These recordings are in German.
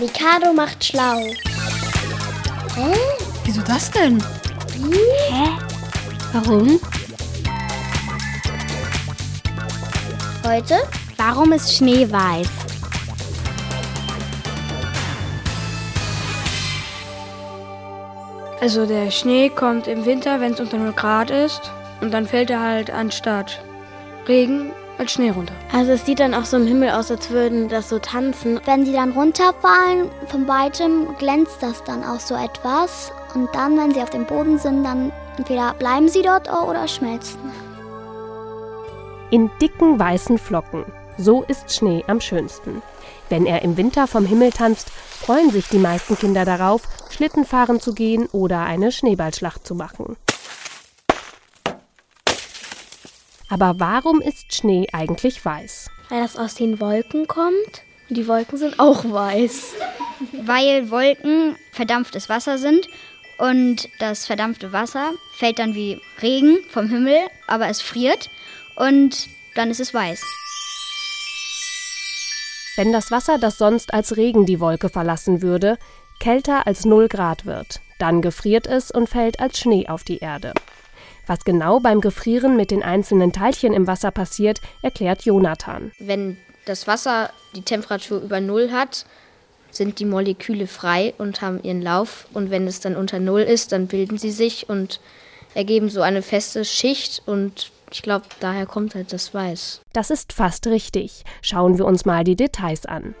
Mikado macht schlau. Hä? Wieso das denn? Hä? Warum? Heute? Warum ist Schnee weiß? Also der Schnee kommt im Winter, wenn es unter 0 Grad ist. Und dann fällt er halt anstatt Regen als Schnee runter. Also es sieht dann auch so im Himmel aus, als würden das so tanzen. Wenn die dann runterfallen, von weitem glänzt das dann auch so etwas. Und dann, wenn sie auf dem Boden sind, dann entweder bleiben sie dort oder schmelzen. In dicken weißen Flocken. So ist Schnee am schönsten. Wenn er im Winter vom Himmel tanzt, freuen sich die meisten Kinder darauf, Schlitten fahren zu gehen oder eine Schneeballschlacht zu machen. Aber warum ist Schnee eigentlich weiß? Weil das aus den Wolken kommt. Und die Wolken sind auch weiß. Weil Wolken verdampftes Wasser sind und das verdampfte Wasser fällt dann wie Regen vom Himmel, aber es friert und dann ist es weiß. Wenn das Wasser, das sonst als Regen die Wolke verlassen würde, kälter als 0 Grad wird, dann gefriert es und fällt als Schnee auf die Erde. Was genau beim Gefrieren mit den einzelnen Teilchen im Wasser passiert, erklärt Jonathan. Wenn das Wasser die Temperatur über Null hat, sind die Moleküle frei und haben ihren Lauf. Und wenn es dann unter Null ist, dann bilden sie sich und ergeben so eine feste Schicht. Und ich glaube, daher kommt halt das Weiß. Das ist fast richtig. Schauen wir uns mal die Details an.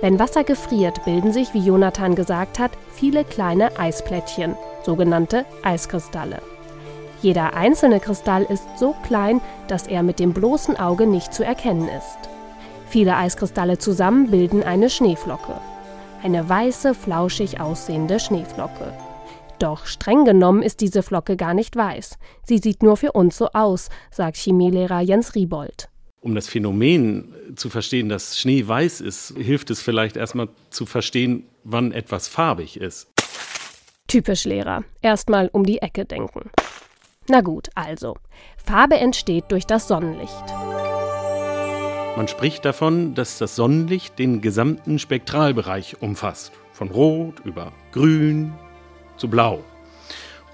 Wenn Wasser gefriert, bilden sich, wie Jonathan gesagt hat, viele kleine Eisplättchen, sogenannte Eiskristalle. Jeder einzelne Kristall ist so klein, dass er mit dem bloßen Auge nicht zu erkennen ist. Viele Eiskristalle zusammen bilden eine Schneeflocke. Eine weiße, flauschig aussehende Schneeflocke. Doch streng genommen ist diese Flocke gar nicht weiß. Sie sieht nur für uns so aus, sagt Chemielehrer Jens Riebold. Um das Phänomen zu verstehen, dass Schnee weiß ist, hilft es vielleicht erstmal zu verstehen, wann etwas farbig ist. Typisch Lehrer. Erstmal um die Ecke denken. Na gut, also. Farbe entsteht durch das Sonnenlicht. Man spricht davon, dass das Sonnenlicht den gesamten Spektralbereich umfasst. Von Rot über Grün zu Blau.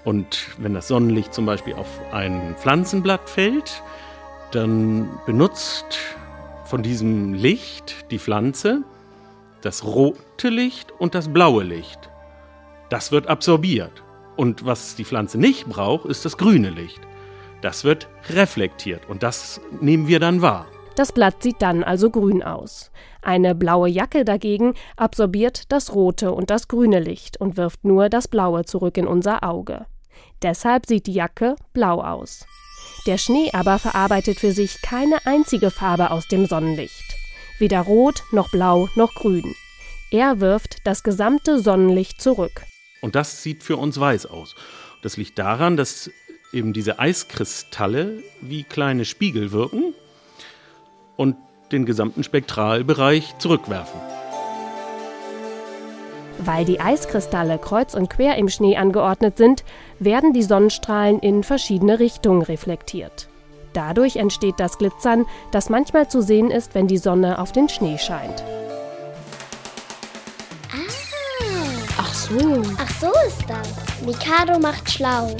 Und wenn das Sonnenlicht zum Beispiel auf ein Pflanzenblatt fällt, dann benutzt von diesem Licht die Pflanze das rote Licht und das blaue Licht. Das wird absorbiert. Und was die Pflanze nicht braucht, ist das grüne Licht. Das wird reflektiert und das nehmen wir dann wahr. Das Blatt sieht dann also grün aus. Eine blaue Jacke dagegen absorbiert das rote und das grüne Licht und wirft nur das blaue zurück in unser Auge. Deshalb sieht die Jacke blau aus. Der Schnee aber verarbeitet für sich keine einzige Farbe aus dem Sonnenlicht. Weder rot noch blau noch grün. Er wirft das gesamte Sonnenlicht zurück. Und das sieht für uns weiß aus. Das liegt daran, dass eben diese Eiskristalle wie kleine Spiegel wirken und den gesamten Spektralbereich zurückwerfen. Weil die Eiskristalle kreuz und quer im Schnee angeordnet sind, werden die Sonnenstrahlen in verschiedene Richtungen reflektiert. Dadurch entsteht das Glitzern, das manchmal zu sehen ist, wenn die Sonne auf den Schnee scheint. So. Ach so ist das. Mikado macht schlau.